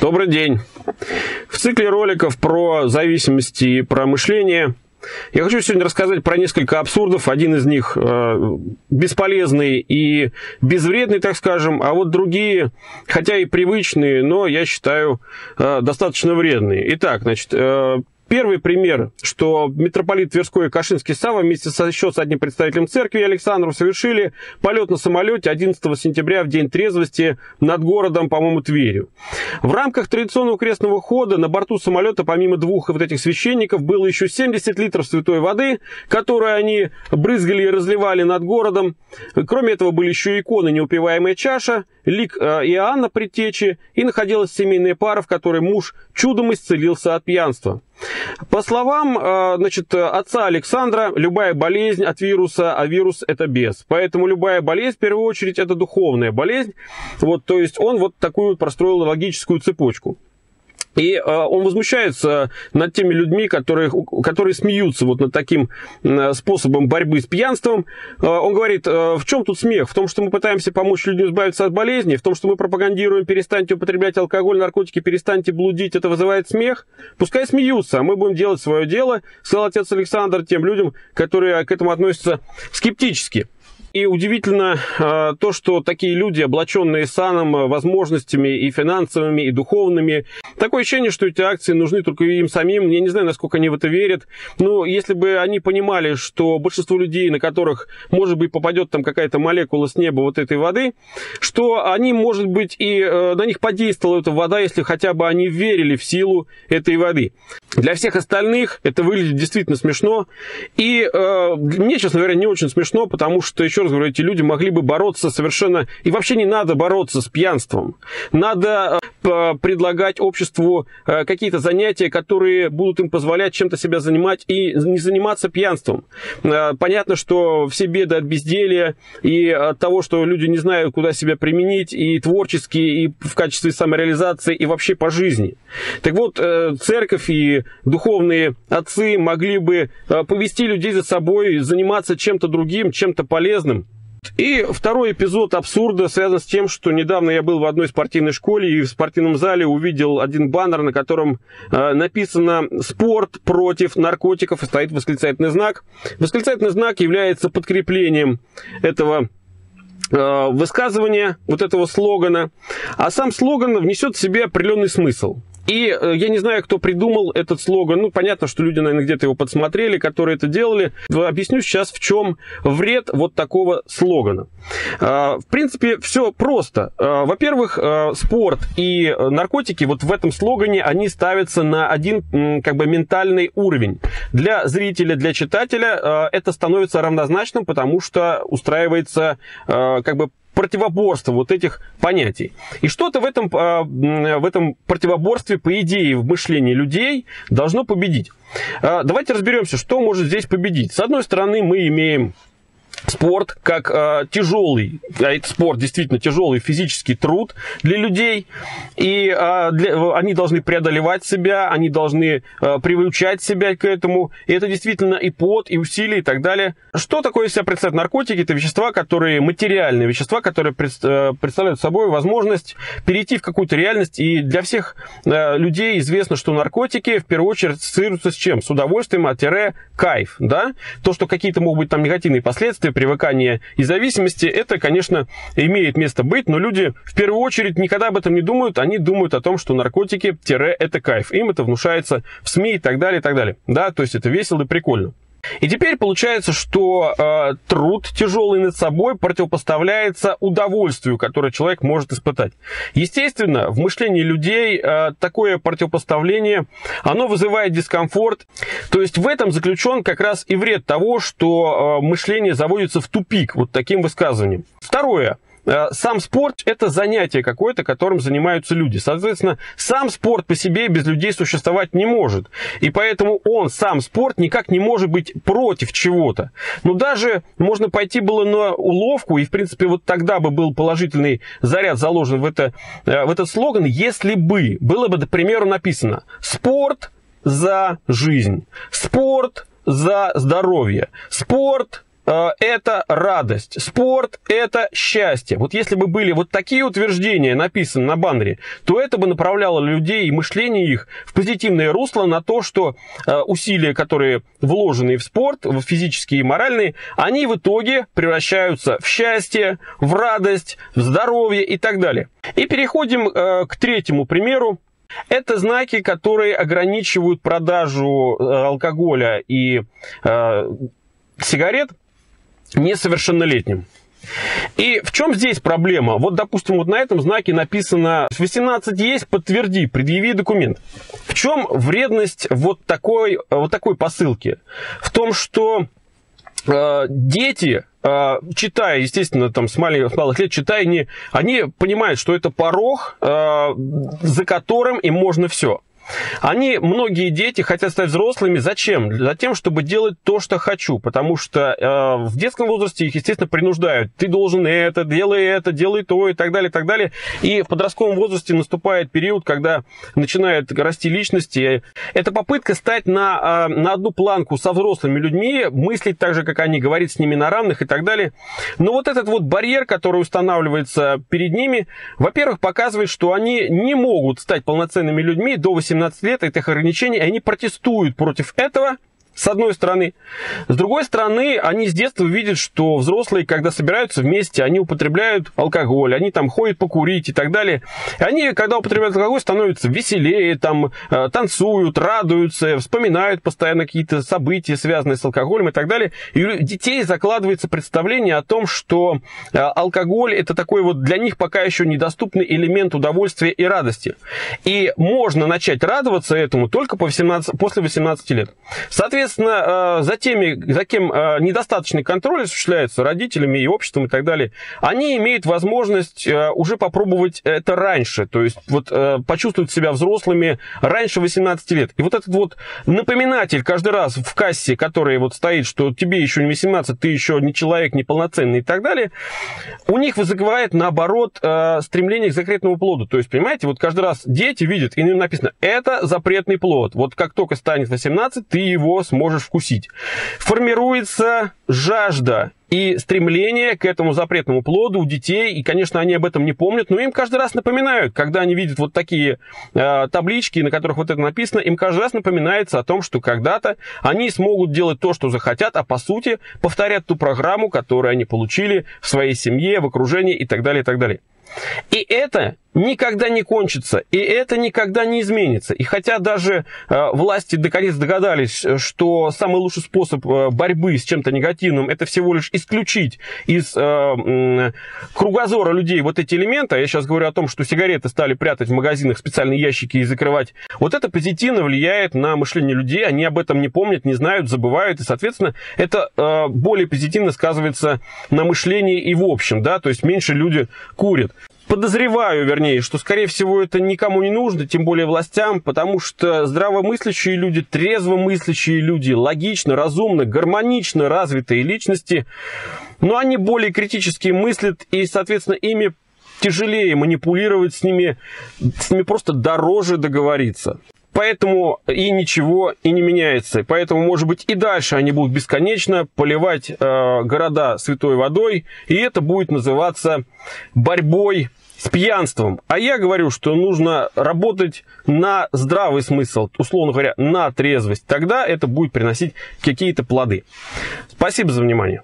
Добрый день. В цикле роликов про зависимости и про мышление я хочу сегодня рассказать про несколько абсурдов. Один из них э, бесполезный и безвредный, так скажем, а вот другие, хотя и привычные, но я считаю э, достаточно вредные. Итак, значит, э, Первый пример, что митрополит Тверской и Кашинский Сава вместе со еще с одним представителем церкви Александром совершили полет на самолете 11 сентября в день трезвости над городом, по-моему, Тверью. В рамках традиционного крестного хода на борту самолета, помимо двух вот этих священников, было еще 70 литров святой воды, которую они брызгали и разливали над городом. Кроме этого, были еще иконы «Неупиваемая чаша», лик э, Иоанна Предтечи, и находилась семейная пара, в которой муж чудом исцелился от пьянства. По словам э, значит, отца Александра, любая болезнь от вируса, а вирус это бес. Поэтому любая болезнь, в первую очередь, это духовная болезнь. Вот, то есть он вот такую простроил логическую цепочку. И э, он возмущается над теми людьми, которые, которые смеются вот над таким э, способом борьбы с пьянством. Э, он говорит, э, в чем тут смех? В том, что мы пытаемся помочь людям избавиться от болезни, в том, что мы пропагандируем, перестаньте употреблять алкоголь, наркотики, перестаньте блудить, это вызывает смех. Пускай смеются, а мы будем делать свое дело, сказал отец Александр тем людям, которые к этому относятся скептически. И удивительно э, то, что такие люди, облаченные саном, возможностями и финансовыми, и духовными, такое ощущение, что эти акции нужны только им самим. Я не знаю, насколько они в это верят. Но если бы они понимали, что большинство людей, на которых, может быть, попадет там какая-то молекула с неба вот этой воды, что они, может быть, и э, на них подействовала эта вода, если хотя бы они верили в силу этой воды. Для всех остальных это выглядит действительно смешно. И э, мне, честно говоря, не очень смешно, потому что, еще раз говорю, эти люди могли бы бороться совершенно... И вообще не надо бороться с пьянством. Надо э, предлагать обществу э, какие-то занятия, которые будут им позволять чем-то себя занимать и не заниматься пьянством. Э, понятно, что все беды от безделия и от того, что люди не знают, куда себя применить, и творчески, и в качестве самореализации, и вообще по жизни. Так вот, э, церковь и духовные отцы могли бы э, повести людей за собой, заниматься чем-то другим, чем-то полезным. И второй эпизод абсурда связан с тем, что недавно я был в одной спортивной школе и в спортивном зале увидел один баннер, на котором э, написано «Спорт против наркотиков» и стоит восклицательный знак. Восклицательный знак является подкреплением этого э, высказывания, вот этого слогана, а сам слоган внесет в себе определенный смысл. И э, я не знаю, кто придумал этот слоган. Ну, понятно, что люди, наверное, где-то его подсмотрели, которые это делали. Объясню сейчас, в чем вред вот такого слогана. А, в принципе, все просто. Во-первых, спорт и наркотики вот в этом слогане, они ставятся на один как бы ментальный уровень. Для зрителя, для читателя это становится равнозначным, потому что устраивается как бы противоборство вот этих понятий. И что-то в этом, а, в этом противоборстве, по идее, в мышлении людей должно победить. А, давайте разберемся, что может здесь победить. С одной стороны, мы имеем спорт как э, тяжелый, а это спорт действительно тяжелый физический труд для людей, и э, для, они должны преодолевать себя, они должны э, приучать себя к этому, и это действительно и пот, и усилия, и так далее. Что такое из себя представляют наркотики? Это вещества, которые материальные вещества, которые пред, э, представляют собой возможность перейти в какую-то реальность, и для всех э, людей известно, что наркотики в первую очередь ассоциируются с чем? С удовольствием, а тире кайф, да? То, что какие-то могут быть там негативные последствия, привыкания и зависимости, это, конечно, имеет место быть, но люди в первую очередь никогда об этом не думают, они думают о том, что наркотики-это кайф. Им это внушается в СМИ и так далее, и так далее. Да, то есть это весело и прикольно. И теперь получается, что э, труд тяжелый над собой противопоставляется удовольствию, которое человек может испытать. Естественно, в мышлении людей э, такое противопоставление, оно вызывает дискомфорт. То есть в этом заключен как раз и вред того, что э, мышление заводится в тупик вот таким высказыванием. Второе. Э, сам спорт – это занятие какое-то, которым занимаются люди. Соответственно, сам спорт по себе без людей существовать не может. И поэтому он, сам спорт, никак не может быть против чего-то. Но даже можно пойти было на уловку, и, в принципе, вот тогда бы был положительный заряд заложен в, это, э, в этот слоган, если бы было бы, к примеру, написано «Спорт за жизнь», «Спорт за здоровье», «Спорт это радость, спорт – это счастье. Вот если бы были вот такие утверждения написаны на баннере, то это бы направляло людей и мышление их в позитивное русло на то, что э, усилия, которые вложены в спорт, в физические и моральные, они в итоге превращаются в счастье, в радость, в здоровье и так далее. И переходим э, к третьему примеру. Это знаки, которые ограничивают продажу э, алкоголя и э, сигарет несовершеннолетним. И в чем здесь проблема? Вот, допустим, вот на этом знаке написано 18 есть, подтверди, предъяви документ. В чем вредность вот такой, вот такой посылки? В том, что э, дети э, читая, естественно, там с маленьких, с малых лет, читая, они, они понимают, что это порог, э, за которым им можно все. Они, многие дети хотят стать взрослыми. Зачем? Для тем, чтобы делать то, что хочу. Потому что э, в детском возрасте их, естественно, принуждают. Ты должен это, делай это, делай то и так далее, и так далее. И в подростковом возрасте наступает период, когда начинают расти личности. Это попытка стать на, э, на одну планку со взрослыми людьми, мыслить так же, как они, говорить с ними на равных и так далее. Но вот этот вот барьер, который устанавливается перед ними, во-первых, показывает, что они не могут стать полноценными людьми до 18 17 лет этих ограничений, и они протестуют против этого, с одной стороны. С другой стороны, они с детства видят, что взрослые, когда собираются вместе, они употребляют алкоголь, они там ходят покурить и так далее. И они, когда употребляют алкоголь, становятся веселее, там, э, танцуют, радуются, вспоминают постоянно какие-то события, связанные с алкоголем и так далее. И у детей закладывается представление о том, что э, алкоголь это такой вот для них пока еще недоступный элемент удовольствия и радости. И можно начать радоваться этому только по 18, после 18 лет. Соответственно, Соответственно, э, за, теми, за кем э, недостаточный контроль осуществляется родителями и обществом и так далее, они имеют возможность э, уже попробовать это раньше, то есть вот почувствовать себя взрослыми раньше 18 лет. И вот этот вот напоминатель каждый раз в кассе, который вот стоит, что тебе еще не 18, ты еще не человек, не полноценный и так далее, у них вызывает, наоборот, стремление к запретному плоду. То есть, понимаете, вот каждый раз дети видят, и написано, это запретный плод. Вот как только станет 18, ты его сможешь можешь вкусить. Формируется жажда и стремление к этому запретному плоду у детей, и, конечно, они об этом не помнят, но им каждый раз напоминают, когда они видят вот такие э, таблички, на которых вот это написано, им каждый раз напоминается о том, что когда-то они смогут делать то, что захотят, а по сути повторят ту программу, которую они получили в своей семье, в окружении и так далее, и так далее. И это никогда не кончится, и это никогда не изменится. И хотя даже э, власти наконец догадались, что самый лучший способ э, борьбы с чем-то негативным это всего лишь исключить из э, э, кругозора людей вот эти элементы, а я сейчас говорю о том, что сигареты стали прятать в магазинах специальные ящики и закрывать, вот это позитивно влияет на мышление людей, они об этом не помнят, не знают, забывают, и, соответственно, это э, более позитивно сказывается на мышлении и в общем, да, то есть меньше люди курят подозреваю, вернее, что, скорее всего, это никому не нужно, тем более властям, потому что здравомыслящие люди, трезвомыслящие люди, логично, разумно, гармонично развитые личности, но они более критически мыслят, и, соответственно, ими тяжелее манипулировать с ними, с ними просто дороже договориться. Поэтому и ничего и не меняется. Поэтому, может быть, и дальше они будут бесконечно поливать э, города святой водой, и это будет называться борьбой с пьянством. А я говорю, что нужно работать на здравый смысл, условно говоря, на трезвость. Тогда это будет приносить какие-то плоды. Спасибо за внимание.